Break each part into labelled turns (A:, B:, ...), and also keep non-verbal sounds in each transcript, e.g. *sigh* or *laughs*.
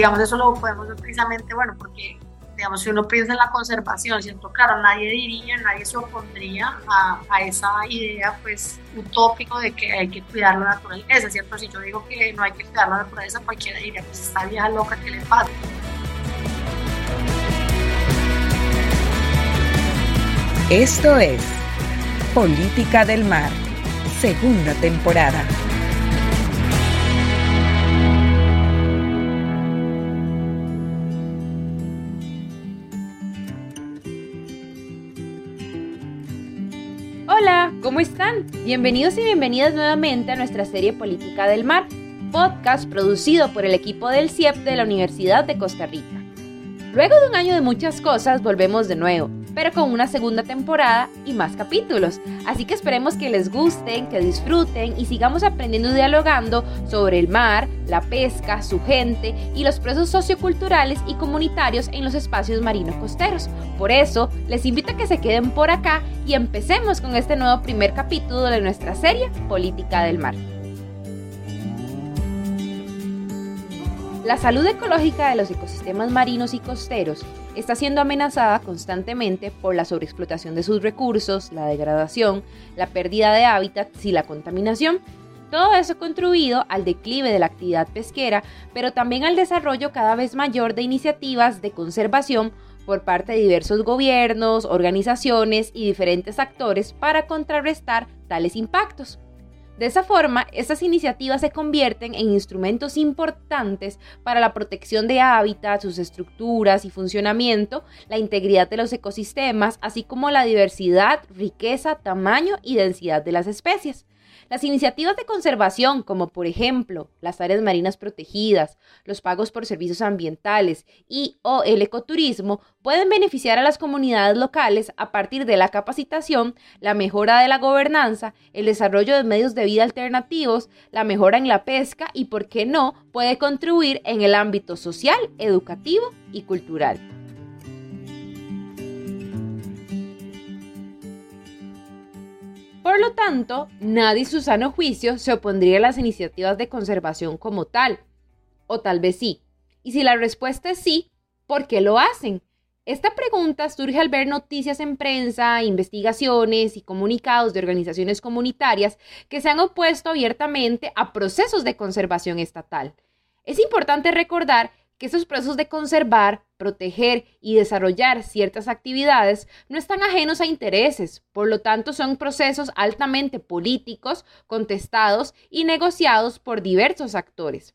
A: digamos eso lo podemos ver precisamente, bueno, porque digamos, si uno piensa en la conservación, siento, claro, nadie diría, nadie se opondría a, a, esa idea, pues, utópico de que hay que cuidar la naturaleza, ¿cierto? Si yo digo que no hay que cuidar la naturaleza, cualquiera diría, pues, esta vieja loca, ¿qué le pasa?
B: Esto es Política del Mar, segunda temporada.
C: ¿Cómo están? Bienvenidos y bienvenidas nuevamente a nuestra serie Política del Mar, podcast producido por el equipo del CIEP de la Universidad de Costa Rica. Luego de un año de muchas cosas, volvemos de nuevo pero con una segunda temporada y más capítulos. Así que esperemos que les gusten, que disfruten y sigamos aprendiendo y dialogando sobre el mar, la pesca, su gente y los procesos socioculturales y comunitarios en los espacios marinos costeros. Por eso, les invito a que se queden por acá y empecemos con este nuevo primer capítulo de nuestra serie Política del Mar. La salud ecológica de los ecosistemas marinos y costeros está siendo amenazada constantemente por la sobreexplotación de sus recursos, la degradación, la pérdida de hábitats y la contaminación. Todo eso contribuido al declive de la actividad pesquera, pero también al desarrollo cada vez mayor de iniciativas de conservación por parte de diversos gobiernos, organizaciones y diferentes actores para contrarrestar tales impactos. De esa forma, estas iniciativas se convierten en instrumentos importantes para la protección de hábitats, sus estructuras y funcionamiento, la integridad de los ecosistemas, así como la diversidad, riqueza, tamaño y densidad de las especies. Las iniciativas de conservación, como por ejemplo las áreas marinas protegidas, los pagos por servicios ambientales y o el ecoturismo, pueden beneficiar a las comunidades locales a partir de la capacitación, la mejora de la gobernanza, el desarrollo de medios de vida alternativos, la mejora en la pesca y, por qué no, puede contribuir en el ámbito social, educativo y cultural. Por lo tanto, nadie su sano juicio se opondría a las iniciativas de conservación como tal. O tal vez sí. Y si la respuesta es sí, ¿por qué lo hacen? Esta pregunta surge al ver noticias en prensa, investigaciones y comunicados de organizaciones comunitarias que se han opuesto abiertamente a procesos de conservación estatal. Es importante recordar que esos procesos de conservar, proteger y desarrollar ciertas actividades no están ajenos a intereses, por lo tanto son procesos altamente políticos, contestados y negociados por diversos actores.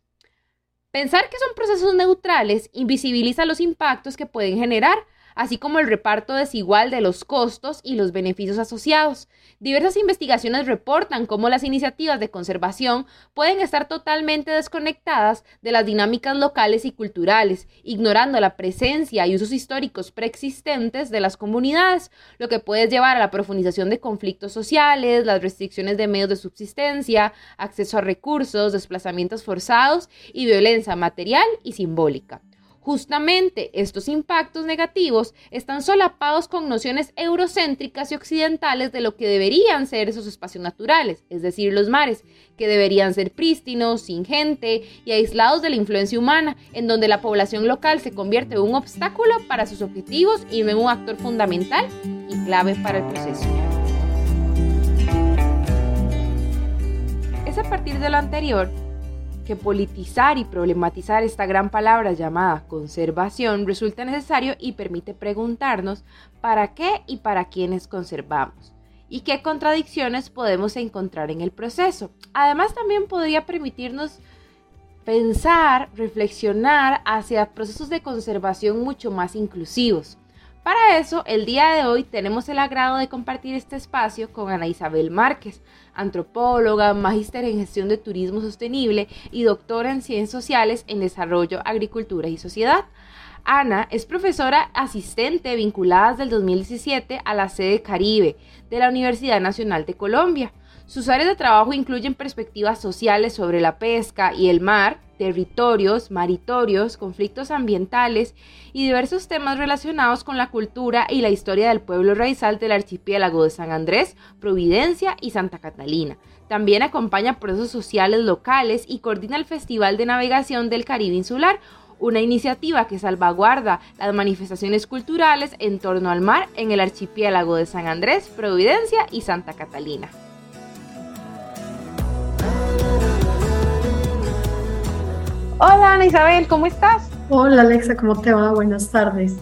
C: Pensar que son procesos neutrales invisibiliza los impactos que pueden generar, así como el reparto desigual de los costos y los beneficios asociados. Diversas investigaciones reportan cómo las iniciativas de conservación pueden estar totalmente desconectadas de las dinámicas locales y culturales, ignorando la presencia y usos históricos preexistentes de las comunidades, lo que puede llevar a la profundización de conflictos sociales, las restricciones de medios de subsistencia, acceso a recursos, desplazamientos forzados y violencia material y simbólica. Justamente estos impactos negativos están solapados con nociones eurocéntricas y occidentales de lo que deberían ser esos espacios naturales, es decir, los mares, que deberían ser prístinos, sin gente y aislados de la influencia humana, en donde la población local se convierte en un obstáculo para sus objetivos y en un actor fundamental y clave para el proceso. Es a partir de lo anterior que politizar y problematizar esta gran palabra llamada conservación resulta necesario y permite preguntarnos para qué y para quiénes conservamos y qué contradicciones podemos encontrar en el proceso. Además también podría permitirnos pensar, reflexionar hacia procesos de conservación mucho más inclusivos. Para eso, el día de hoy tenemos el agrado de compartir este espacio con Ana Isabel Márquez, antropóloga, magíster en gestión de turismo sostenible y doctora en ciencias sociales en desarrollo, agricultura y sociedad. Ana es profesora asistente vinculada desde el 2017 a la sede Caribe de la Universidad Nacional de Colombia. Sus áreas de trabajo incluyen perspectivas sociales sobre la pesca y el mar, territorios, maritorios, conflictos ambientales y diversos temas relacionados con la cultura y la historia del pueblo raizal del archipiélago de San Andrés, Providencia y Santa Catalina. También acompaña procesos sociales locales y coordina el Festival de Navegación del Caribe Insular, una iniciativa que salvaguarda las manifestaciones culturales en torno al mar en el archipiélago de San Andrés, Providencia y Santa Catalina. Hola Ana Isabel, ¿cómo estás?
A: Hola Alexa, ¿cómo te va? Buenas tardes.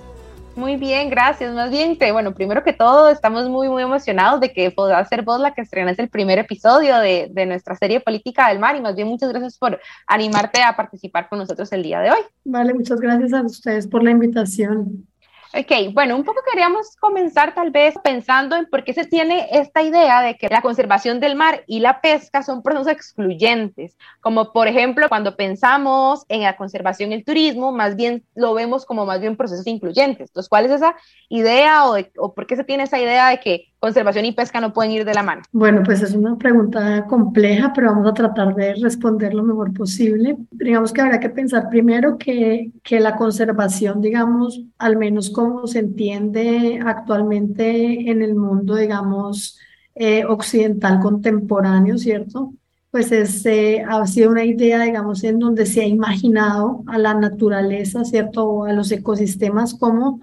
C: Muy bien, gracias. Más bien, bueno, primero que todo, estamos muy, muy emocionados de que puedas ser vos la que estrenes el primer episodio de, de, nuestra serie Política del Mar y más bien muchas gracias por animarte a participar con nosotros el día de hoy.
A: Vale, muchas gracias a ustedes por la invitación.
C: Ok, bueno, un poco queríamos comenzar tal vez pensando en por qué se tiene esta idea de que la conservación del mar y la pesca son procesos excluyentes, como por ejemplo cuando pensamos en la conservación y el turismo, más bien lo vemos como más bien procesos incluyentes. Entonces, ¿cuál es esa idea o, o por qué se tiene esa idea de que conservación y pesca no pueden ir de la mano?
A: Bueno, pues es una pregunta compleja, pero vamos a tratar de responder lo mejor posible. Digamos que habrá que pensar primero que, que la conservación, digamos, al menos como se entiende actualmente en el mundo, digamos, eh, occidental contemporáneo, ¿cierto? Pues es, eh, ha sido una idea, digamos, en donde se ha imaginado a la naturaleza, ¿cierto? O a los ecosistemas como,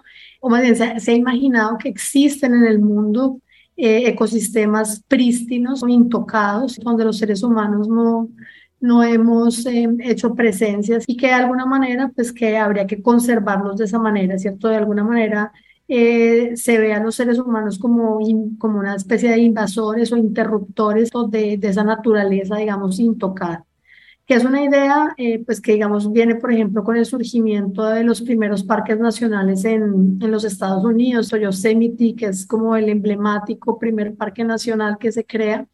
A: se ha imaginado que existen en el mundo eh, ecosistemas prístinos o intocados, donde los seres humanos no, no hemos eh, hecho presencias y que de alguna manera, pues que habría que conservarlos de esa manera, ¿cierto? De alguna manera eh, se ve a los seres humanos como, como una especie de invasores o interruptores de, de esa naturaleza, digamos, intocada. Que es una idea eh, pues que digamos viene por ejemplo con el surgimiento de los primeros parques nacionales en, en los Estados Unidos, Yosemite, que es como el emblemático primer parque nacional que se crea,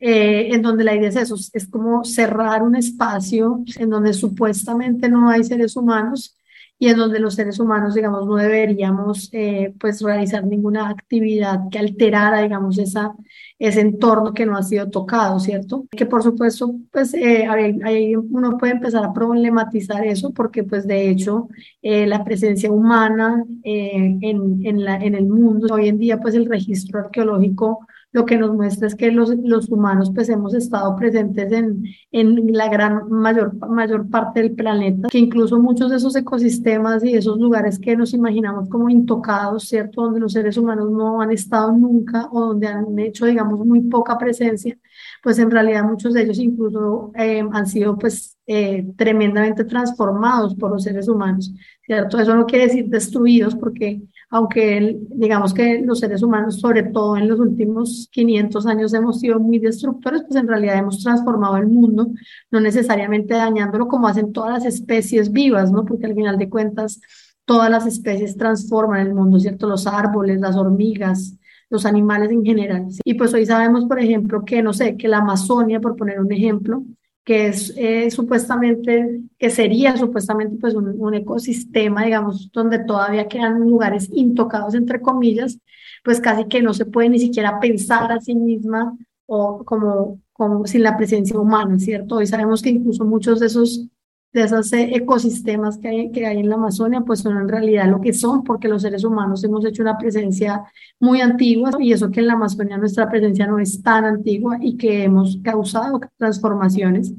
A: eh, en donde la idea es eso, es como cerrar un espacio en donde supuestamente no hay seres humanos y en donde los seres humanos, digamos, no deberíamos eh, pues realizar ninguna actividad que alterara, digamos, esa, ese entorno que no ha sido tocado, ¿cierto? Que por supuesto, pues eh, ahí uno puede empezar a problematizar eso porque pues de hecho eh, la presencia humana en, en, la, en el mundo, hoy en día pues el registro arqueológico lo que nos muestra es que los, los humanos pues hemos estado presentes en, en la gran mayor, mayor parte del planeta, que incluso muchos de esos ecosistemas y esos lugares que nos imaginamos como intocados, ¿cierto? Donde los seres humanos no han estado nunca o donde han hecho, digamos, muy poca presencia, pues en realidad muchos de ellos incluso eh, han sido pues eh, tremendamente transformados por los seres humanos, ¿cierto? Eso no quiere decir destruidos porque aunque digamos que los seres humanos, sobre todo en los últimos 500 años, hemos sido muy destructores, pues en realidad hemos transformado el mundo, no necesariamente dañándolo como hacen todas las especies vivas, ¿no? Porque al final de cuentas, todas las especies transforman el mundo, ¿cierto? Los árboles, las hormigas, los animales en general. Y pues hoy sabemos, por ejemplo, que, no sé, que la Amazonia, por poner un ejemplo, que es eh, supuestamente, que sería supuestamente pues un, ecosistema, digamos, donde todavía quedan lugares intocados, entre comillas, pues casi que no se puede ni siquiera pensar a sí misma o como, como sin la presencia humana, ¿cierto? Hoy sabemos que incluso muchos de esos de esos eh, ecosistemas que hay, que hay en la Amazonia, pues son en realidad lo que son, porque los seres humanos hemos hecho una presencia muy antigua y eso que en la Amazonia nuestra presencia no es tan antigua y que hemos causado transformaciones,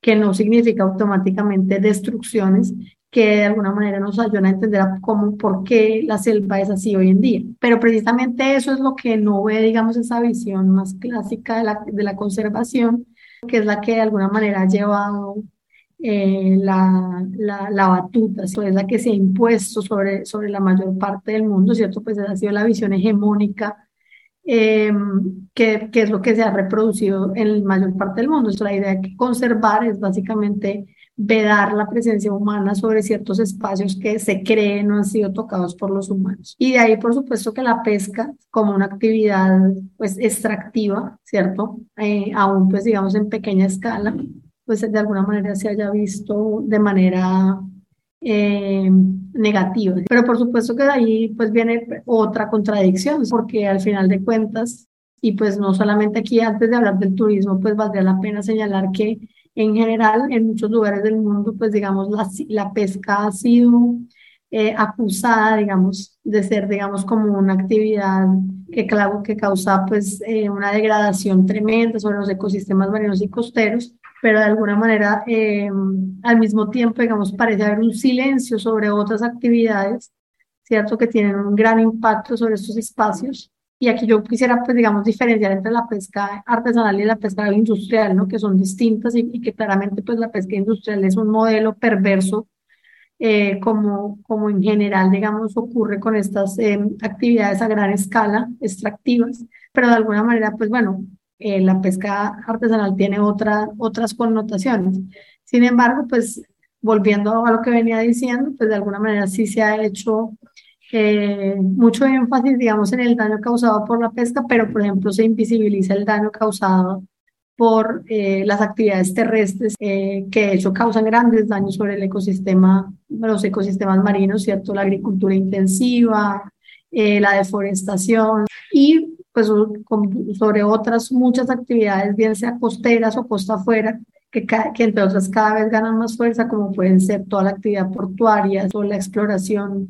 A: que no significa automáticamente destrucciones, que de alguna manera nos ayudan a entender cómo, por qué la selva es así hoy en día. Pero precisamente eso es lo que no ve, digamos, esa visión más clásica de la, de la conservación, que es la que de alguna manera ha llevado eh, la, la, la, batuta, es la que se ha impuesto sobre, sobre la mayor parte del mundo, ¿cierto? Pues esa ha sido la visión hegemónica, eh, que, que, es lo que se ha reproducido en la mayor parte del mundo. la idea de conservar es básicamente vedar la presencia humana sobre ciertos espacios que se creen no han sido tocados por los humanos. Y de ahí, por supuesto, que la pesca como una actividad pues extractiva, ¿cierto? Eh, aún pues digamos en pequeña escala, pues de alguna manera se haya visto de manera eh, negativa. Pero por supuesto que de ahí pues viene otra contradicción, porque al final de cuentas, y pues no solamente aquí antes de hablar del turismo, pues valdría la pena señalar que en general en muchos lugares del mundo, pues digamos, la, la pesca ha sido eh, acusada, digamos, de ser, digamos, como una actividad que, que causa pues eh, una degradación tremenda sobre los ecosistemas marinos y costeros pero de alguna manera eh, al mismo tiempo, digamos, parece haber un silencio sobre otras actividades, ¿cierto? Que tienen un gran impacto sobre estos espacios. Y aquí yo quisiera, pues, digamos, diferenciar entre la pesca artesanal y la pesca industrial, ¿no? Que son distintas y, que claramente, pues, la pesca industrial es un modelo perverso, eh, como, como en general, digamos, ocurre con estas eh, actividades a gran escala, extractivas, pero de alguna manera, pues, bueno, eh, la pesca artesanal tiene otra, otras connotaciones. Sin embargo, pues volviendo a lo que venía diciendo, pues de alguna manera sí se ha hecho eh, mucho énfasis, digamos, en el daño causado por la pesca, pero por ejemplo se invisibiliza el daño causado por eh, las actividades terrestres que de hecho causan grandes daños sobre el ecosistema, los ecosistemas marinos, ¿cierto? La agricultura intensiva, la deforestación y pues sobre otras muchas actividades, bien sea costeras o costa afuera, que, que entre otras cada vez ganan más fuerza, como pueden ser toda la actividad portuaria, toda la exploración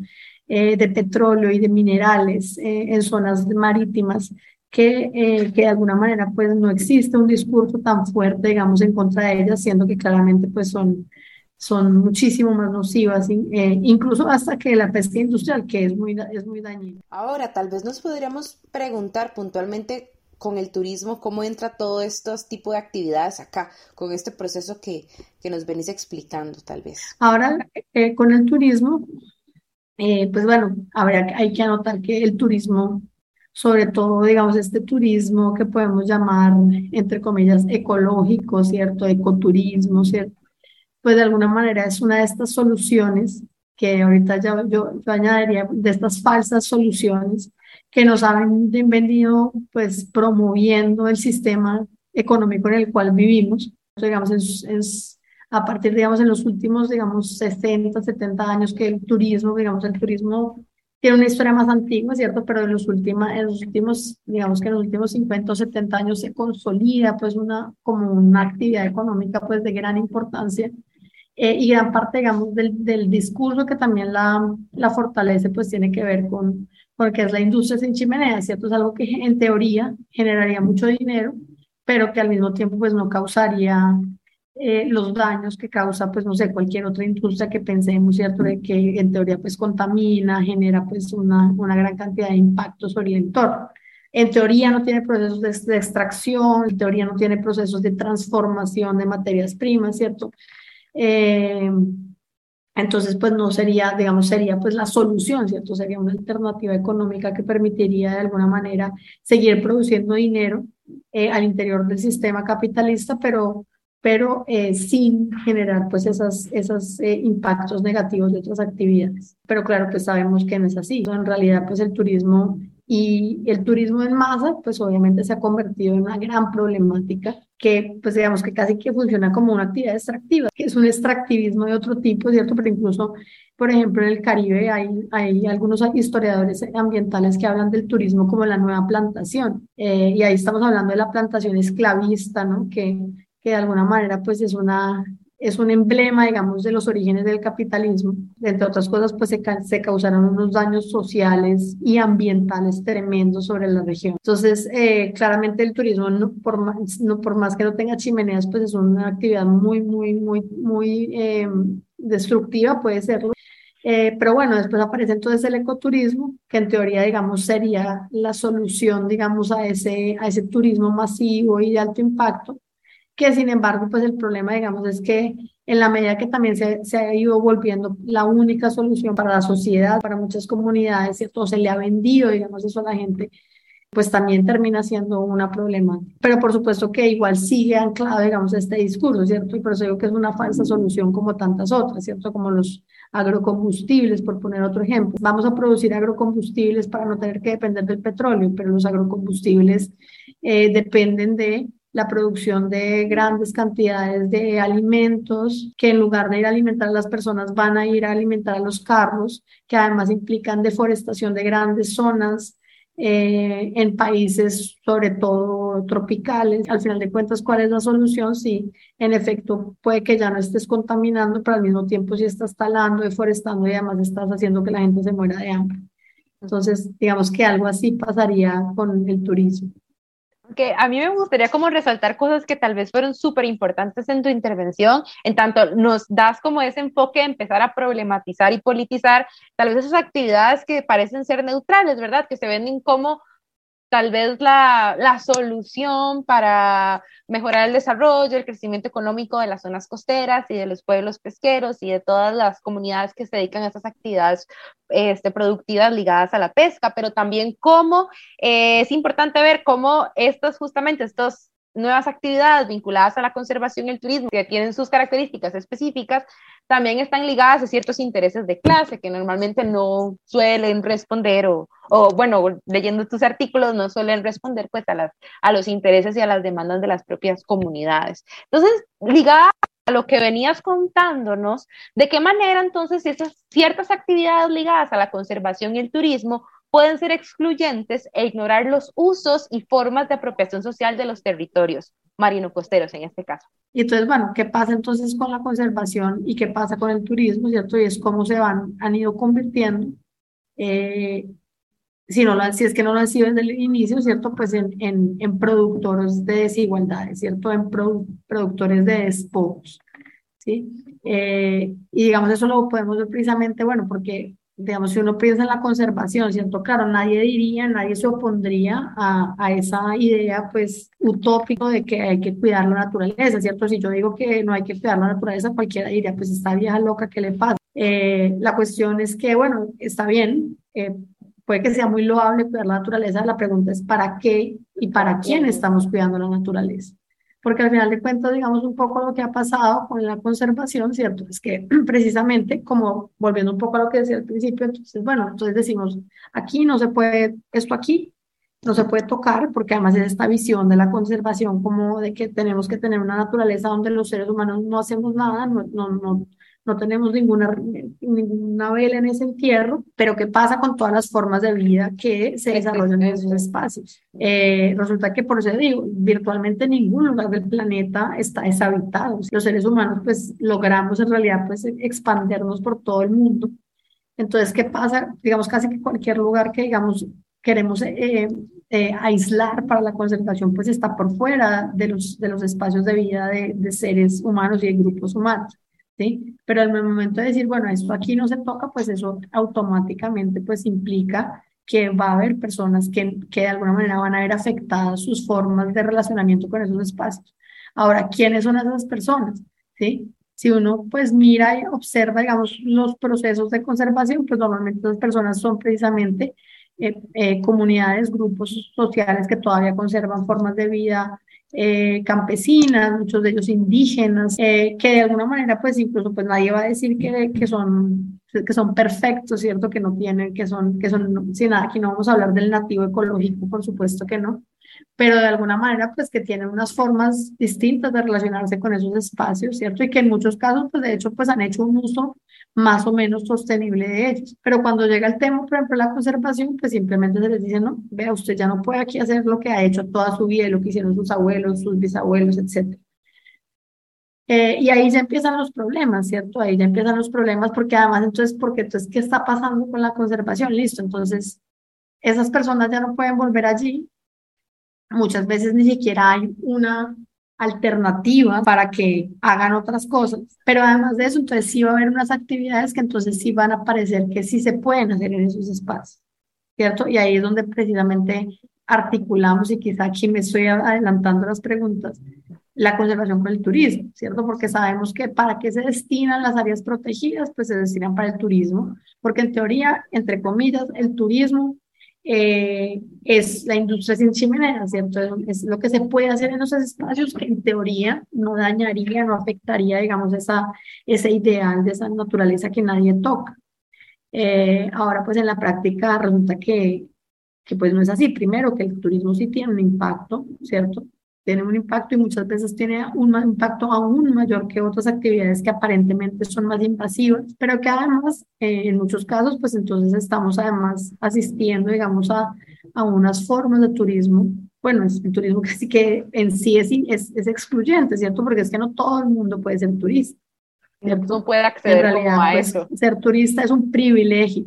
A: eh, de petróleo y de minerales eh, en zonas marítimas, que, eh, que de alguna manera pues no existe un discurso tan fuerte, digamos, en contra de ellas, siendo que claramente pues son son muchísimo más nocivas, eh, incluso hasta que la pesca industrial, que es muy, es muy dañina.
C: Ahora, tal vez nos podríamos preguntar puntualmente con el turismo, cómo entra todo estos tipos de actividades acá, con este proceso que, que nos venís explicando, tal vez.
A: Ahora, eh, con el turismo, eh, pues bueno, habrá, hay que anotar que el turismo, sobre todo, digamos, este turismo que podemos llamar, entre comillas, ecológico, ¿cierto? Ecoturismo, ¿cierto? Pues de alguna manera es una de estas soluciones que ahorita ya yo, añadiría de estas falsas soluciones que nos han venido pues promoviendo el sistema económico en el cual vivimos. Digamos, es, a partir, digamos, en los últimos, digamos, 60, 70 años que el turismo, digamos, el turismo tiene una historia más antigua, ¿cierto? Pero en los, en los últimos, digamos que en los últimos 50 o 70 años se consolida pues una, como una actividad económica pues de gran importancia eh, y gran parte, digamos, del, del, discurso que también la, la fortalece, pues tiene que ver con, porque es la industria sin chimenea, ¿cierto? Es algo que en teoría generaría mucho dinero, pero que al mismo tiempo, pues no causaría eh, los daños que causa, pues no sé, cualquier otra industria que pensemos, ¿cierto? De que en teoría, pues contamina, genera, pues una, una gran cantidad de impactos sobre el entorno. En teoría no tiene procesos de, de extracción, en teoría no tiene procesos de transformación de materias primas, ¿cierto? Eh, entonces, pues no sería, digamos, sería pues la solución, ¿cierto? Sería una alternativa económica que permitiría de alguna manera seguir produciendo dinero eh, al interior del sistema capitalista, pero, pero eh, sin generar pues esas, esos impactos negativos de otras actividades. Pero claro, pues sabemos que no es así. En realidad, pues el turismo y el turismo en masa, pues obviamente se ha convertido en una gran problemática que, pues digamos que casi que funciona como una actividad extractiva, que es un extractivismo de otro tipo, ¿cierto? Pero incluso, por ejemplo, en el Caribe hay, hay algunos historiadores ambientales que hablan del turismo como la nueva plantación. Eh, y ahí estamos hablando de la plantación esclavista, ¿no? Que, que de alguna manera, pues es una es un emblema, digamos, de los orígenes del capitalismo. Entre otras cosas, pues se, se causaron unos daños sociales y ambientales tremendos sobre la región. Entonces, eh, claramente el turismo, no por, más, no, por más que no tenga chimeneas, pues es una actividad muy, muy, muy, muy eh, destructiva, puede serlo. Eh, pero bueno, después aparece entonces el ecoturismo, que en teoría, digamos, sería la solución, digamos, a ese, a ese turismo masivo y de alto impacto que sin embargo, pues el problema, digamos, es que en la medida que también se, se, ha ido volviendo la única solución para la sociedad, para muchas comunidades, ¿cierto? Se le ha vendido, digamos, eso a la gente, pues también termina siendo una problema. Pero por supuesto que igual sigue anclado, digamos, este discurso, ¿cierto? Y por eso digo que es una falsa solución como tantas otras, ¿cierto? Como los agrocombustibles, por poner otro ejemplo. Vamos a producir agrocombustibles para no tener que depender del petróleo, pero los agrocombustibles eh, dependen de la producción de grandes cantidades de alimentos que en lugar de ir a alimentar a las personas van a ir a alimentar a los carros, que además implican deforestación de grandes zonas eh, en países sobre todo tropicales. Al final de cuentas, ¿cuál es la solución? Sí, en efecto, puede que ya no estés contaminando, pero al mismo tiempo sí estás talando, deforestando y además estás haciendo que la gente se muera de hambre. Entonces, digamos que algo así pasaría con el turismo.
D: Que a mí me gustaría como resaltar cosas que tal vez fueron súper importantes en tu intervención, en tanto nos das como ese enfoque de empezar a problematizar y politizar tal vez esas actividades que parecen ser neutrales, ¿verdad? Que se venden como tal vez la, la, solución para mejorar el desarrollo, el crecimiento económico de las zonas costeras y de los pueblos pesqueros y de todas las comunidades que se dedican a estas actividades este, productivas ligadas a la pesca, pero también cómo eh, es importante ver cómo estos justamente estos nuevas actividades vinculadas a la conservación y el turismo, que tienen sus características específicas, también están ligadas a ciertos intereses de clase que normalmente no suelen responder o, o bueno, leyendo tus artículos no suelen responder pues a, las, a los intereses y a las demandas de las propias comunidades. Entonces, ligada a lo que venías contándonos, ¿de qué manera entonces esas ciertas actividades ligadas a la conservación y el turismo pueden ser excluyentes e ignorar los usos y formas de apropiación social de los territorios marino-costeros en este caso.
A: Y entonces, bueno, ¿qué pasa entonces con la conservación y qué pasa con el turismo, cierto? Y es cómo se van, han ido convirtiendo, eh, si, no lo, si es que no lo han sido desde el inicio, ¿cierto? Pues en, en, en productores de desigualdades, ¿cierto? En productores de despojos, ¿sí? Eh, y digamos, eso lo podemos ver precisamente, bueno, porque digamos, si uno piensa en la conservación, ¿cierto? Claro, nadie diría, nadie se opondría a, a esa idea, pues, utópico de que hay que cuidar la naturaleza, ¿cierto? Si yo digo que no hay que cuidar la naturaleza, cualquiera diría, pues, esta vieja loca, ¿qué le pasa? Eh, la cuestión es que, bueno, está bien, eh, puede que sea muy loable cuidar la naturaleza, la pregunta es, ¿para qué y para quién estamos cuidando la naturaleza? Porque al final de cuentas, digamos, un poco lo que ha pasado con la conservación, ¿cierto? Es que *clears throat* precisamente, como volviendo un poco a lo que decía al principio, entonces, bueno, entonces decimos, aquí no se puede, esto aquí no se puede tocar, porque además es esta visión de la conservación como de que tenemos que tener una naturaleza donde los seres humanos no hacemos nada, no, no, no, no tenemos ninguna, ninguna vela en ese entierro, pero ¿qué pasa con todas las formas de vida que se desarrollan en esos espacios? Eh, resulta que, por eso digo, virtualmente ningún lugar del planeta está deshabitado. Los seres humanos, pues, logramos en realidad, pues, expandernos por todo el mundo. Entonces, ¿qué pasa? Digamos, casi que cualquier lugar que, digamos, queremos eh, eh, aislar para la conservación, pues está por fuera de los, de los espacios de vida de, de seres humanos y de grupos humanos. ¿Sí? Pero al momento de decir, bueno, esto aquí no se toca, pues eso automáticamente pues implica que va a haber personas que, que de alguna manera van a ver afectadas sus formas de relacionamiento con esos espacios. Ahora, ¿quiénes son esas personas? ¿Sí? Si uno pues mira y observa, digamos, los procesos de conservación, pues normalmente esas personas son precisamente eh, comunidades, grupos sociales que todavía conservan formas de vida eh, campesinas, muchos de ellos indígenas, eh, que de alguna manera, pues incluso, pues nadie va a decir que, que son que son perfectos, ¿cierto? Que no tienen, que son, que son, sin nada, aquí no vamos a hablar del nativo ecológico, por supuesto que no, pero de alguna manera, pues que tienen unas formas distintas de relacionarse con esos espacios, ¿cierto? Y que en muchos casos, pues de hecho, pues han hecho un uso más o menos sostenible de ellos. Pero cuando llega el tema, por ejemplo, la conservación, pues simplemente se les dice, no, vea, usted ya no puede aquí hacer lo que ha hecho toda su vida, lo que hicieron sus abuelos, sus bisabuelos, etc. Eh, y ahí ya empiezan los problemas, ¿cierto? Ahí ya empiezan los problemas porque además, entonces, porque entonces, ¿qué está pasando con la conservación? Listo, entonces, esas personas ya no pueden volver allí. Muchas veces ni siquiera hay una alternativa para que hagan otras cosas. Pero además de eso, entonces sí va a haber unas actividades que entonces sí van a parecer que sí se pueden hacer en esos espacios, ¿cierto? Y ahí es donde precisamente articulamos, y quizá aquí me estoy adelantando las preguntas, la conservación con el turismo, ¿cierto? Porque sabemos que para qué se destinan las áreas protegidas, pues se destinan para el turismo, porque en teoría, entre comillas, el turismo eh, es la industria sin chimenea, ¿cierto? Es lo que se puede hacer en esos espacios que en teoría no dañaría, no afectaría, digamos, esa, ese ideal de esa naturaleza que nadie toca. Eh, ahora, pues en la práctica resulta que, que pues no es así. Primero, que el turismo sí tiene un impacto, ¿cierto? Tiene un impacto y muchas veces tiene un impacto aún mayor que otras actividades que aparentemente son más invasivas, pero que además, eh, en muchos casos, pues entonces estamos además asistiendo, digamos, a, a unas formas de turismo. Bueno, es el turismo *laughs* sí que en sí es, es, es excluyente, ¿cierto? Porque es que no todo el mundo puede ser turista.
D: No puede acceder a
A: pues,
D: eso.
A: Ser turista es un privilegio,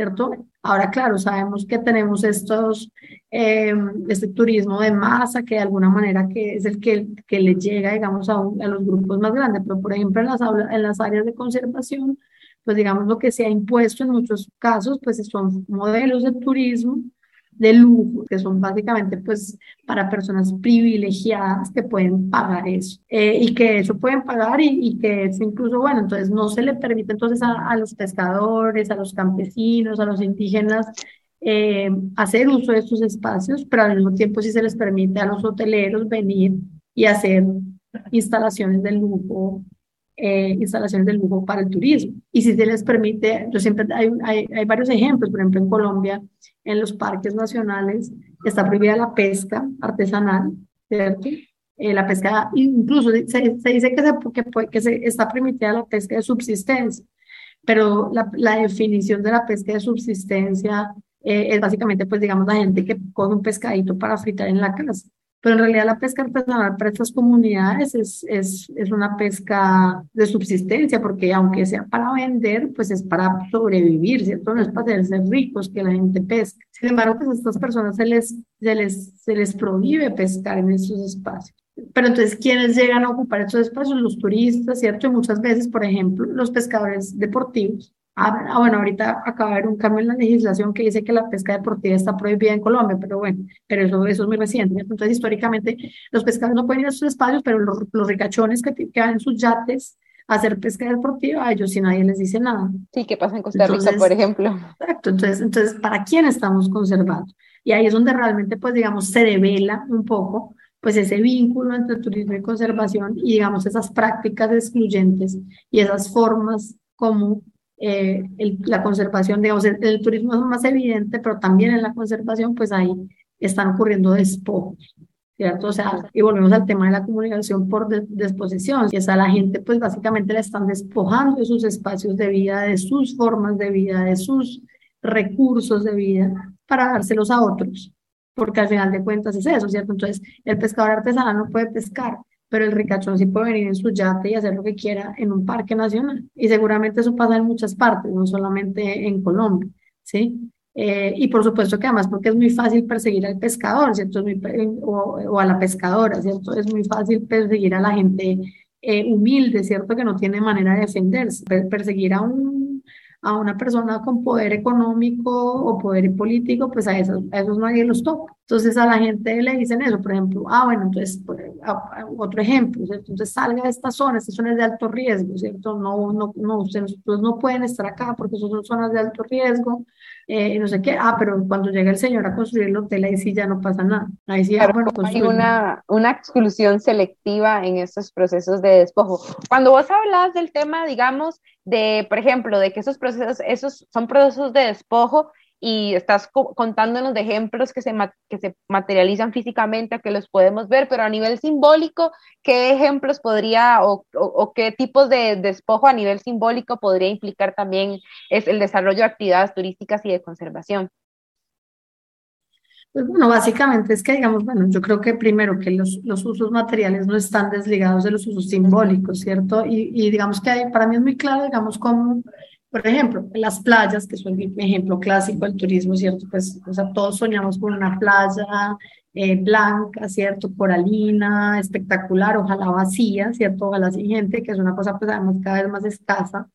A: ¿cierto? Ahora, claro, sabemos que tenemos estos, eh, este turismo de masa que de alguna manera que es el que, que le llega, digamos, a, a los grupos más grandes, pero por ejemplo en las, en las áreas de conservación, pues digamos lo que se ha impuesto en muchos casos, pues son modelos de turismo de lujo, que son básicamente pues para personas privilegiadas que pueden pagar eso. Eh, y que eso pueden pagar y, y, que es incluso, bueno, entonces no se le permite entonces a, a los pescadores, a los campesinos, a los indígenas eh, hacer uso de estos espacios, pero al mismo tiempo sí se les permite a los hoteleros venir y hacer instalaciones de lujo eh, instalaciones de lujo para el turismo. Y si se les permite, yo siempre, hay, hay, hay, varios ejemplos, por ejemplo, en Colombia, en los parques nacionales está prohibida la pesca artesanal, ¿cierto? Eh, la pesca, incluso se, se dice que, se, que, que se está permitida la pesca de subsistencia, pero la, la definición de la pesca de subsistencia eh, es básicamente, pues digamos, la gente que coge un pescadito para fritar en la casa. Pero en realidad la pesca artesanal para estas comunidades es, es, es una pesca de subsistencia, porque aunque sea para vender, pues es para sobrevivir, ¿cierto? No es para hacerse ricos que la gente pesca. Sin embargo, pues a estas personas se les, se les, se les prohíbe pescar en esos espacios. Pero entonces, ¿quiénes llegan a ocupar esos espacios? Los turistas, ¿cierto? Y muchas veces, por ejemplo, los pescadores deportivos Ah, ah, bueno, ahorita acaba de haber un cambio en la legislación que dice que la pesca deportiva está prohibida en Colombia, pero bueno, pero eso, eso es muy reciente. Entonces, históricamente, los pescadores no pueden ir a sus espacios, pero los, los ricachones que, que van en sus yates a hacer pesca deportiva, a ellos si nadie les dice nada.
C: Sí, ¿qué pasa en Costa Rica, por ejemplo?
A: Exacto, entonces, entonces, ¿para quién estamos conservando? Y ahí es donde realmente, pues, digamos, se revela un poco pues ese vínculo entre turismo y conservación y digamos esas prácticas excluyentes y esas formas como eh, la conservación, digamos, el, el, turismo es más evidente, pero también en la conservación, pues ahí están ocurriendo despojos, ¿cierto? O sea, y volvemos al tema de la comunicación por disposición, y es a la gente, pues básicamente le están despojando de sus espacios de vida, de sus formas de vida, de sus recursos de vida, para dárselos a otros, porque al final de cuentas es eso, ¿cierto? Entonces, el pescador artesanal no puede pescar, pero el ricachón sí puede venir en su yate y hacer lo que quiera en un parque nacional. Y seguramente eso pasa en muchas partes, no solamente en Colombia, ¿sí? Eh, y por supuesto que además porque es muy fácil perseguir al pescador, ¿cierto? Muy, o, o, a la pescadora, ¿cierto? Es muy fácil perseguir a la gente eh, humilde, ¿cierto? Que no tiene manera de defenderse. Perseguir a un a una persona con poder económico o poder político, pues a esos, a esos nadie los toca. Entonces a la gente le dicen eso, por ejemplo, ah, bueno, entonces, otro ejemplo, ¿cierto? Entonces salga de esta zona, esta zona es de alto riesgo, ¿cierto? No, no, no, ustedes no pueden estar acá porque son zonas de alto riesgo, eh, no sé qué, ah, pero cuando llega el señor a construir el hotel, ahí sí ya no pasa nada. Ahí sí,
C: ah, bueno, hay una, una exclusión selectiva en estos procesos de despojo. Cuando vos hablas del tema, digamos, de, por ejemplo, de que esos procesos, esos son procesos de despojo y estás contándonos de ejemplos que se, que se materializan físicamente, que los podemos ver, pero a nivel simbólico, ¿qué ejemplos podría o, o, qué tipos de despojo a nivel simbólico podría implicar también es el desarrollo de actividades turísticas y de conservación?
A: Pues bueno, básicamente es que, digamos, bueno, yo creo que primero que los, los usos materiales no están desligados de los usos simbólicos, ¿cierto? Y, y digamos que hay, para mí es muy claro, digamos, como, por ejemplo, las playas, que son un ejemplo clásico del turismo, ¿cierto? Pues, o sea, todos soñamos con una playa eh, blanca, ¿cierto? Coralina, espectacular, ojalá vacía, ¿cierto? Ojalá sin gente, que es una cosa, pues, además cada vez más escasa,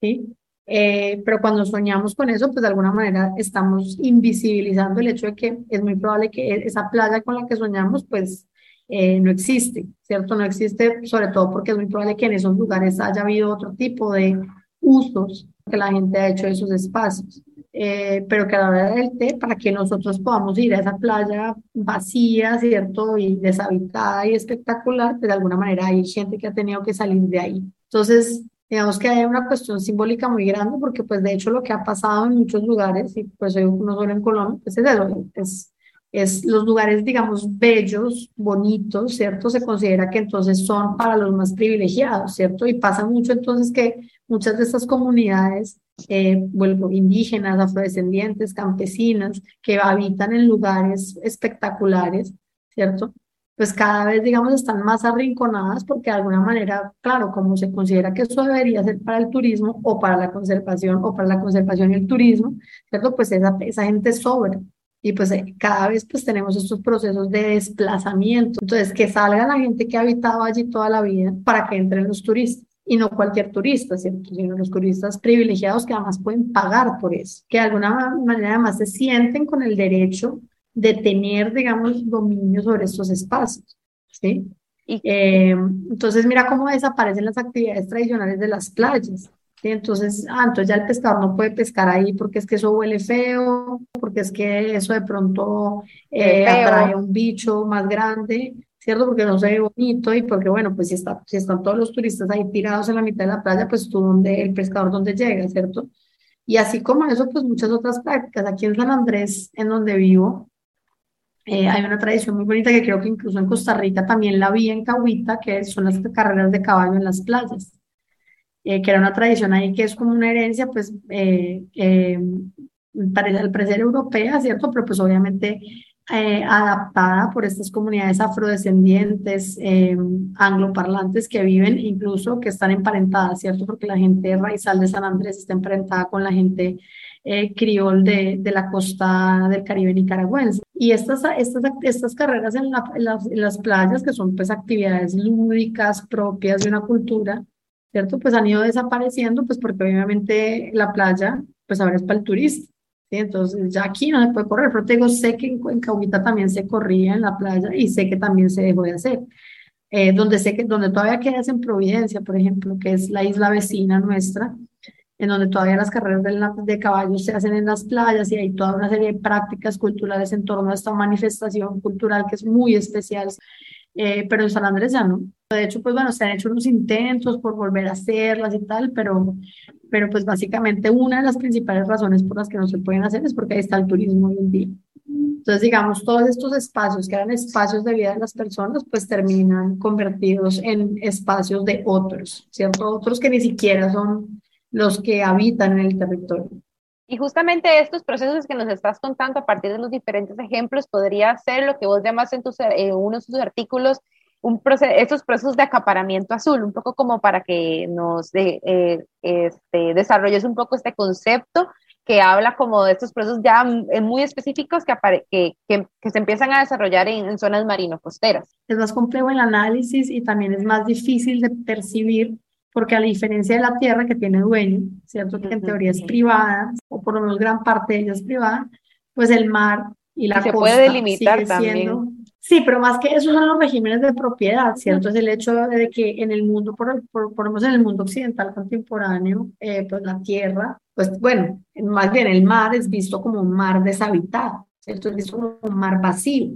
A: ¿sí? Eh, pero cuando soñamos con eso, pues de alguna manera estamos invisibilizando el hecho de que es muy probable que esa playa con la que soñamos, pues eh, no existe, ¿cierto? No existe, sobre todo porque es muy probable que en esos lugares haya habido otro tipo de usos que la gente ha hecho de esos espacios. Eh, pero que a la hora del té, para que nosotros podamos ir a esa playa vacía, ¿cierto? Y deshabitada y espectacular, pues de alguna manera hay gente que ha tenido que salir de ahí. Entonces, digamos que hay una cuestión simbólica muy grande porque pues de hecho lo que ha pasado en muchos lugares y pues no solo en Colombia, pues es eso, es, es los lugares digamos bellos, bonitos, ¿cierto? Se considera que entonces son para los más privilegiados, ¿cierto? Y pasa mucho entonces que muchas de estas comunidades, eh, vuelvo, indígenas, afrodescendientes, campesinas, que habitan en lugares espectaculares, ¿cierto? pues cada vez, digamos, están más arrinconadas porque de alguna manera, claro, como se considera que eso debería ser para el turismo o para la conservación o para la conservación y el turismo, ¿cierto? Pues esa, esa gente sobra. Y pues eh, cada vez pues tenemos estos procesos de desplazamiento. Entonces, que salga la gente que ha habitado allí toda la vida para que entren los turistas y no cualquier turista, ¿cierto? sino los turistas privilegiados que además pueden pagar por eso, que de alguna manera además se sienten con el derecho de tener, digamos, dominio sobre estos espacios. ¿sí? Eh, entonces, mira cómo desaparecen las actividades tradicionales de las playas. ¿sí? Entonces, ah, entonces ya el pescador no puede pescar ahí porque es que eso huele feo, porque es que eso de pronto eh, atrae un bicho más grande. ¿Cierto? Porque no se ve bonito y porque, bueno, pues si, está, si están todos los turistas ahí tirados en la mitad de la playa, pues tú, donde, el pescador, ¿dónde llega, ¿cierto? Y así como eso, pues muchas otras prácticas. Aquí en San Andrés, en donde vivo, eh, hay una tradición muy bonita que creo que incluso en Costa Rica también la vi en Cahuita, que son las carreras de caballo en las playas, eh, que era una tradición ahí que es como una herencia, pues, eh, para al parecer europea, ¿cierto? Pero pues obviamente eh, adaptada por estas comunidades afrodescendientes, eh, angloparlantes que viven, incluso que están emparentadas, ¿cierto? Porque la gente raizal de San Andrés está emparentada con la gente eh, criol de, de, la costa del Caribe nicaragüense. Y estas, estas, estas carreras en, las, en, las, playas, que son pues actividades lúdicas propias de una cultura, ¿cierto? Pues han ido desapareciendo, pues porque obviamente la playa, pues ahora es para el turista. Entonces, ya aquí no se puede correr, pero te digo, sé que en, en también se corría en la playa y sé que también se dejó de hacer. Eh, donde sé que donde todavía quedas en Providencia, por ejemplo, que es la isla vecina nuestra, en donde todavía las carreras de, de caballos se hacen en las playas y hay toda una serie de prácticas culturales en torno a esta manifestación cultural que es muy especial. Eh, pero en San Andrés ya no. De hecho, pues bueno, se han hecho unos intentos por volver a hacerlas y tal, pero, pero pues básicamente una de las principales razones por las que no se pueden hacer es porque ahí está el turismo hoy en día. Entonces, digamos, todos estos espacios que eran espacios de vida de las personas, pues terminan convertidos en espacios de otros, ¿cierto? Otros que ni siquiera son los que habitan en el territorio.
C: Y justamente estos procesos que nos estás contando a partir de los diferentes ejemplos podría ser lo que vos llamas en, tus, en uno de tus artículos un proceso, estos procesos de acaparamiento azul, un poco como para que nos de, eh, este, desarrolles un poco este concepto que habla como de estos procesos ya muy específicos que, que, que se empiezan a desarrollar en, en zonas marino-costeras.
A: Es más complejo el análisis y también es más difícil de percibir porque a la diferencia de la tierra que tiene dueño, ¿cierto? Que en teoría es privada, o por lo menos gran parte de ella es privada, pues el mar y la
C: se puede delimitar también.
A: Sí, pero más que eso son los regímenes de propiedad, ¿cierto? Es el hecho de que en el mundo, por, por, por en el mundo occidental contemporáneo, eh, pues la tierra, pues bueno, más bien el mar es visto como un mar deshabitado, ¿cierto? Es visto como un mar vacío.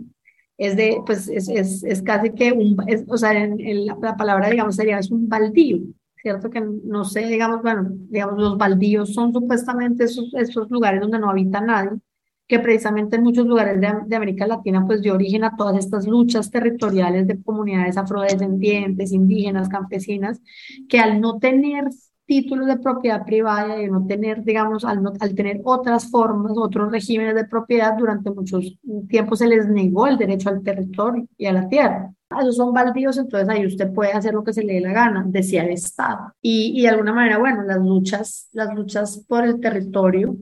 A: Es de, pues es, es, es casi que un, o sea, en, la, la, palabra, digamos, sería es un baldío, ¿cierto? Que no sé, digamos, bueno, digamos, los baldíos son supuestamente esos, esos lugares donde no habita nadie, que precisamente en muchos lugares de, de, América Latina pues dio origen a todas estas luchas territoriales de comunidades afrodescendientes, indígenas, campesinas, que al no tener títulos de propiedad privada y no tener, digamos, al, no, al tener otras formas, otros regímenes de propiedad, durante muchos tiempos se les negó el derecho al territorio y a la tierra. Esos son baldíos, entonces ahí usted puede hacer lo que se le dé la gana, decía el Estado. Y, y de alguna manera, bueno, las luchas, las luchas por el territorio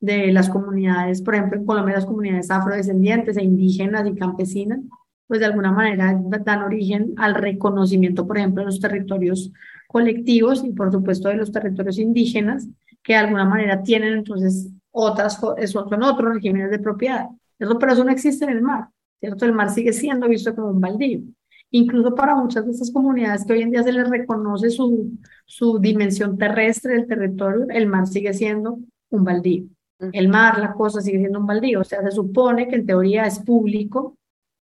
A: de las comunidades, por ejemplo, en Colombia las comunidades afrodescendientes e indígenas y campesinas, pues de alguna manera dan origen al reconocimiento, por ejemplo, de los territorios colectivos y por supuesto de los territorios indígenas, que de alguna manera tienen entonces otras, son otros regímenes de propiedad. Eso, pero eso no existe en el mar, ¿cierto? El mar sigue siendo visto como un baldío. Incluso para muchas de estas comunidades que hoy en día se les reconoce su, su dimensión terrestre del territorio, el mar sigue siendo un baldío. El mar, la cosa sigue siendo un baldío. O sea, se supone que en teoría es público,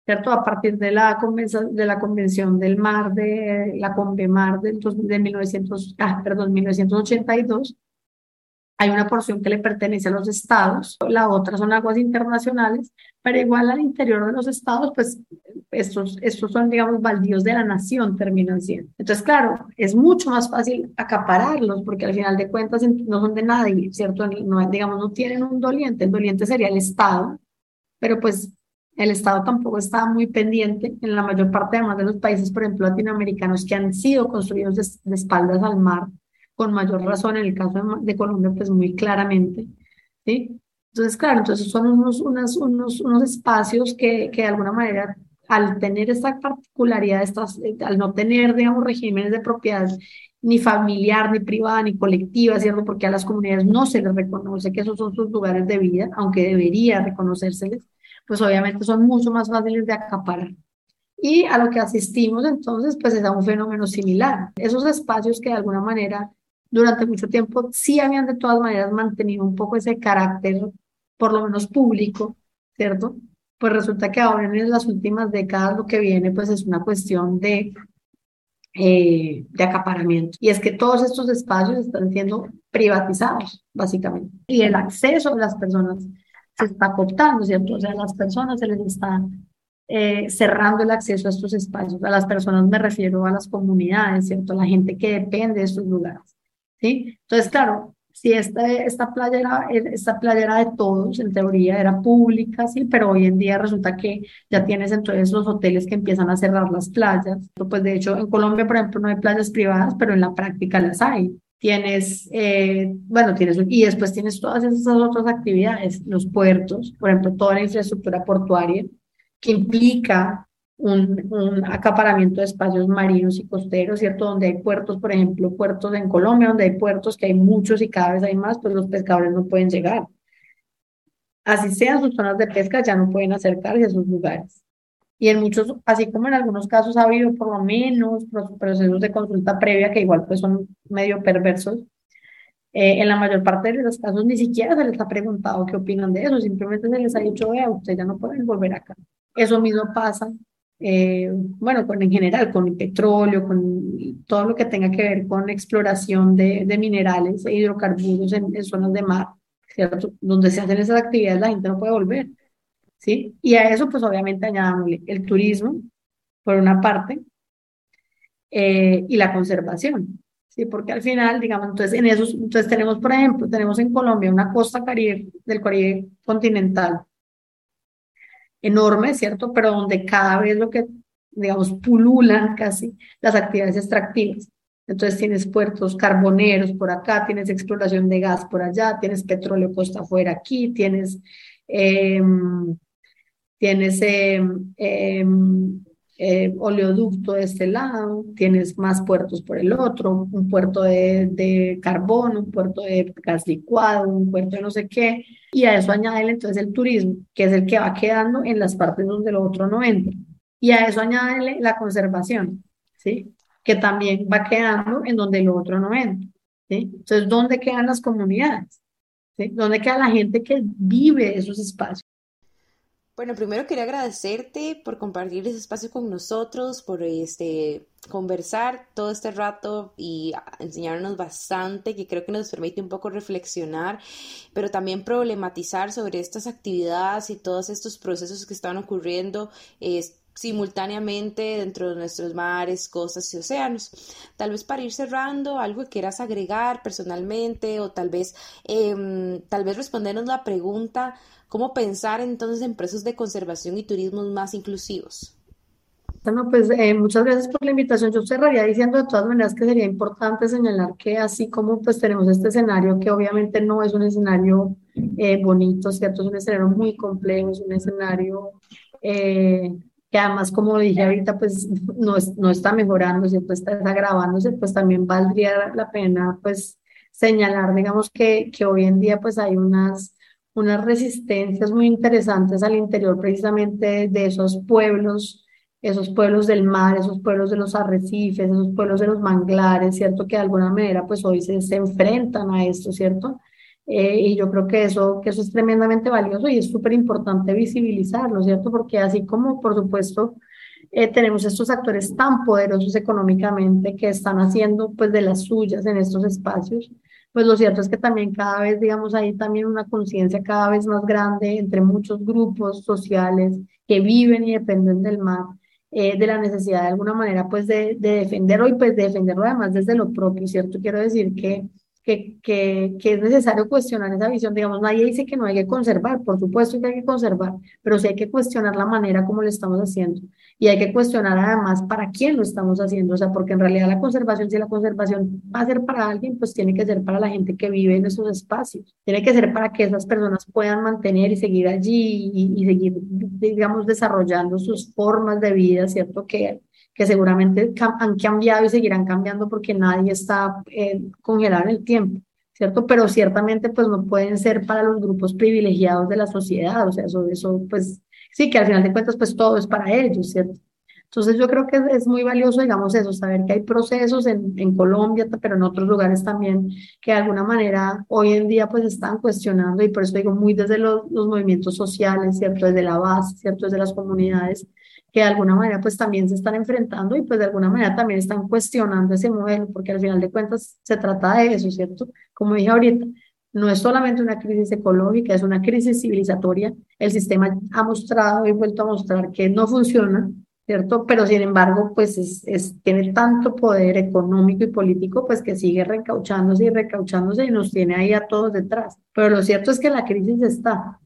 A: ¿cierto? A partir de la convención, de la convención del mar, de la Convemar de, de 1900, ah, perdón, 1982, hay una porción que le pertenece a los estados, la otra son aguas internacionales, pero igual al interior de los estados, pues estos, estos son, digamos, baldíos de la nación, terminan siendo. Entonces, claro, es mucho más fácil acapararlos, porque al final de cuentas no son de nadie, ¿cierto? No, digamos, no tienen un doliente, el doliente sería el estado, pero pues el Estado tampoco está muy pendiente en la mayor parte además de los países, por ejemplo, latinoamericanos que han sido construidos de, espaldas al mar, con mayor razón en el caso de, Colombia, pues muy claramente, ¿sí? Entonces, claro, entonces son unos, unos, unos espacios que, que de alguna manera al tener esta particularidad, estas, al no tener, digamos, regímenes de propiedad ni familiar, ni privada, ni colectiva, ¿cierto? Porque a las comunidades no se les reconoce que esos son sus lugares de vida, aunque debería reconocérseles, pues obviamente son mucho más fáciles de acaparar. Y a lo que asistimos entonces, pues es a un fenómeno similar. Esos espacios que de alguna manera durante mucho tiempo sí habían de todas maneras mantenido un poco ese carácter, por lo menos público, ¿cierto? Pues resulta que ahora en las últimas décadas lo que viene pues es una cuestión de eh, de acaparamiento. Y es que todos estos espacios están siendo privatizados, básicamente. Y el acceso de las personas se está cooptando, ¿cierto? O sea, a las personas se les está eh, cerrando el acceso a estos espacios. A las personas me refiero a las comunidades, ¿cierto? A la gente que depende de estos lugares. ¿Sí? Entonces, claro, si esta, esta, playa era, esta playa era de todos, en teoría era pública, sí, pero hoy en día resulta que ya tienes entonces los hoteles que empiezan a cerrar las playas. Pues de hecho, en Colombia, por ejemplo, no hay playas privadas, pero en la práctica las hay. Tienes, eh, bueno, tienes, y después tienes todas esas otras actividades, los puertos, por ejemplo, toda la infraestructura portuaria, que implica un, acaparamiento de espacios marinos y costeros, ¿cierto? Donde hay puertos, por ejemplo, puertos en Colombia, donde hay puertos que hay muchos y cada vez hay más, pues los pescadores no pueden llegar. Así sean sus zonas de pesca, ya no pueden acercarse a esos lugares. Y en muchos, así como en algunos casos ha habido por lo menos procesos de consulta previa que igual pues son medio perversos, eh, en la mayor parte de los casos ni siquiera se les ha preguntado qué opinan de eso, simplemente se les ha dicho, vea, ustedes ya no pueden volver acá. Eso mismo pasa eh, bueno, con, en general, con el petróleo, con todo lo que tenga que ver con exploración de, de minerales e hidrocarburos en, zonas de mar, ¿cierto? Donde se hacen esas actividades, la gente no puede volver, ¿sí? Y a eso, pues obviamente añadamos el turismo, por una parte, eh, y la conservación, ¿sí? Porque al final, digamos, entonces en esos, entonces tenemos, por ejemplo, tenemos en Colombia una costa caribe, del Caribe continental, enorme, ¿cierto? Pero donde cada vez lo que, digamos, pululan casi las actividades extractivas. Entonces tienes puertos carboneros por acá, tienes exploración de gas por allá, tienes petróleo costa afuera aquí, tienes, em, tienes em, em, eh, oleoducto de este lado, tienes más puertos por el otro, un puerto de, de carbón, un puerto de gas licuado, un puerto de no sé qué, y a eso añade entonces el turismo, que es el que va quedando en las partes donde lo otro no entra. Y a eso añade la conservación, ¿sí? Que también va quedando en donde lo otro no entra, ¿sí? Entonces, ¿dónde quedan las comunidades? ¿Dónde queda la gente que vive esos espacios?
C: Bueno, primero quería agradecerte por compartir ese espacio con nosotros, por este conversar todo este rato y enseñarnos bastante, que creo que nos permite un poco reflexionar, pero también problematizar sobre estas actividades y todos estos procesos que están ocurriendo simultáneamente dentro de nuestros mares, costas y océanos. Tal vez para ir cerrando, algo que quieras agregar personalmente o tal vez, em, tal vez respondernos la pregunta ¿Cómo pensar entonces en procesos de conservación y turismo más inclusivos?
A: Bueno, pues eh, muchas gracias por la invitación. Yo cerraría diciendo de todas maneras que sería importante señalar que así como pues tenemos este escenario que obviamente no es un escenario eh, bonito, ¿cierto? Es un escenario muy complejo, es un escenario eh, que además, como dije ahorita, pues no, no está mejorando, ¿cierto? Está agravándose, pues también valdría la pena pues señalar, digamos que, que hoy en día pues hay unas unas resistencias muy interesantes al interior precisamente de esos pueblos, esos pueblos del mar, esos pueblos de los arrecifes, esos pueblos de los manglares, ¿cierto? Que de alguna manera pues hoy se, se enfrentan a esto, ¿cierto? Eh, y yo creo que eso, que eso es tremendamente valioso y es súper importante visibilizarlo, ¿cierto? Porque así como, por supuesto, eh, tenemos estos actores tan poderosos económicamente que están haciendo pues de las suyas en estos espacios, pues lo cierto es que también cada vez, digamos, hay también una conciencia cada vez más grande entre muchos grupos sociales que viven y dependen del mar, eh, de la necesidad de alguna manera, pues, de, de defenderlo y pues de defenderlo además desde lo propio, ¿cierto? Quiero decir que que, que, que, es necesario cuestionar esa visión. Digamos, nadie dice que no hay que conservar, por supuesto que hay que conservar, pero sí hay que cuestionar la manera como lo estamos haciendo. Y hay que cuestionar además para quién lo estamos haciendo. O sea, porque en realidad la conservación, si la conservación va a ser para alguien, pues tiene que ser para la gente que vive en esos espacios. Tiene que ser para que esas personas puedan mantener y seguir allí y, y seguir, digamos, desarrollando sus formas de vida, ¿cierto? Que que seguramente han cambiado y seguirán cambiando porque nadie está eh, congelado en el tiempo, ¿cierto? Pero ciertamente pues no pueden ser para los grupos privilegiados de la sociedad, o sea, eso, eso pues sí, que al final de cuentas pues todo es para ellos, ¿cierto? Entonces yo creo que es, muy valioso, digamos, eso, saber que hay procesos en, en Colombia, pero en otros lugares también que de alguna manera hoy en día pues están cuestionando y por eso digo muy desde los, los movimientos sociales, ¿cierto? Desde la base, ¿cierto? Desde las comunidades, que de alguna manera pues también se están enfrentando y pues de alguna manera también están cuestionando ese modelo, porque al final de cuentas se trata de eso, ¿cierto? Como dije ahorita, no es solamente una crisis ecológica, es una crisis civilizatoria. El sistema ha mostrado y vuelto a mostrar que no funciona, ¿cierto? Pero sin embargo, pues es, es, tiene tanto poder económico y político, pues que sigue recauchándose y recauchándose y nos tiene ahí a todos detrás. Pero lo cierto es que la crisis está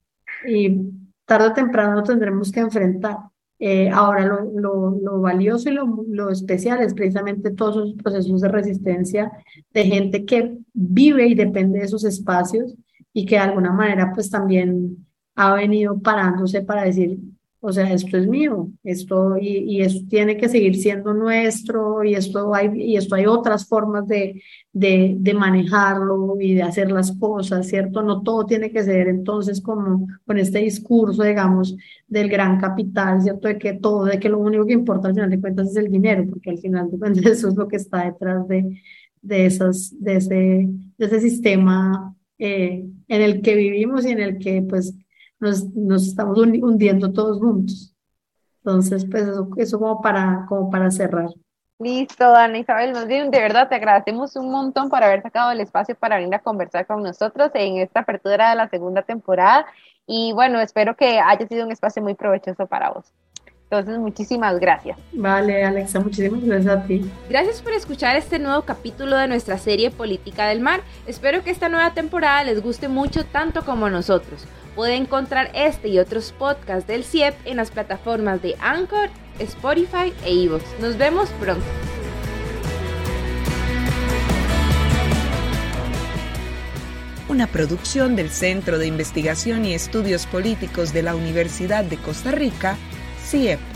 A: y tarde o temprano tendremos que enfrentar. Eh, ahora, lo, lo, lo, valioso y lo, lo, especial es precisamente todos esos procesos de resistencia de gente que vive y depende de esos espacios y que de alguna manera pues también ha venido parándose para decir, o sea, esto es mío, esto y, y esto tiene que seguir siendo nuestro y esto hay, y esto hay otras formas de, de, de, manejarlo y de hacer las cosas, ¿cierto? No todo tiene que ser entonces como con este discurso, digamos, del gran capital, ¿cierto? De que todo, de que lo único que importa al final de cuentas es el dinero, porque al final de cuentas *laughs* eso es lo que está detrás de, de, esas, de, ese, de ese sistema eh, en el que vivimos y en el que pues nos, nos estamos hundiendo todos juntos. Entonces, pues eso, eso como, para, como para cerrar.
C: Listo, Ana Isabel, de verdad te agradecemos un montón por haber sacado el espacio para venir a conversar con nosotros en esta apertura de la segunda temporada y bueno, espero que haya sido un espacio muy provechoso para vos. Entonces, muchísimas gracias.
A: Vale, Alexa, muchísimas gracias a ti.
C: Gracias por escuchar este nuevo capítulo de nuestra serie Política del Mar. Espero que esta nueva temporada les guste mucho tanto como a nosotros. Puede encontrar este y otros podcasts del CIEP en las plataformas de Anchor, Spotify e Evox. Nos vemos pronto.
B: Una producción del Centro de Investigación y Estudios Políticos de la Universidad de Costa Rica, CIEP.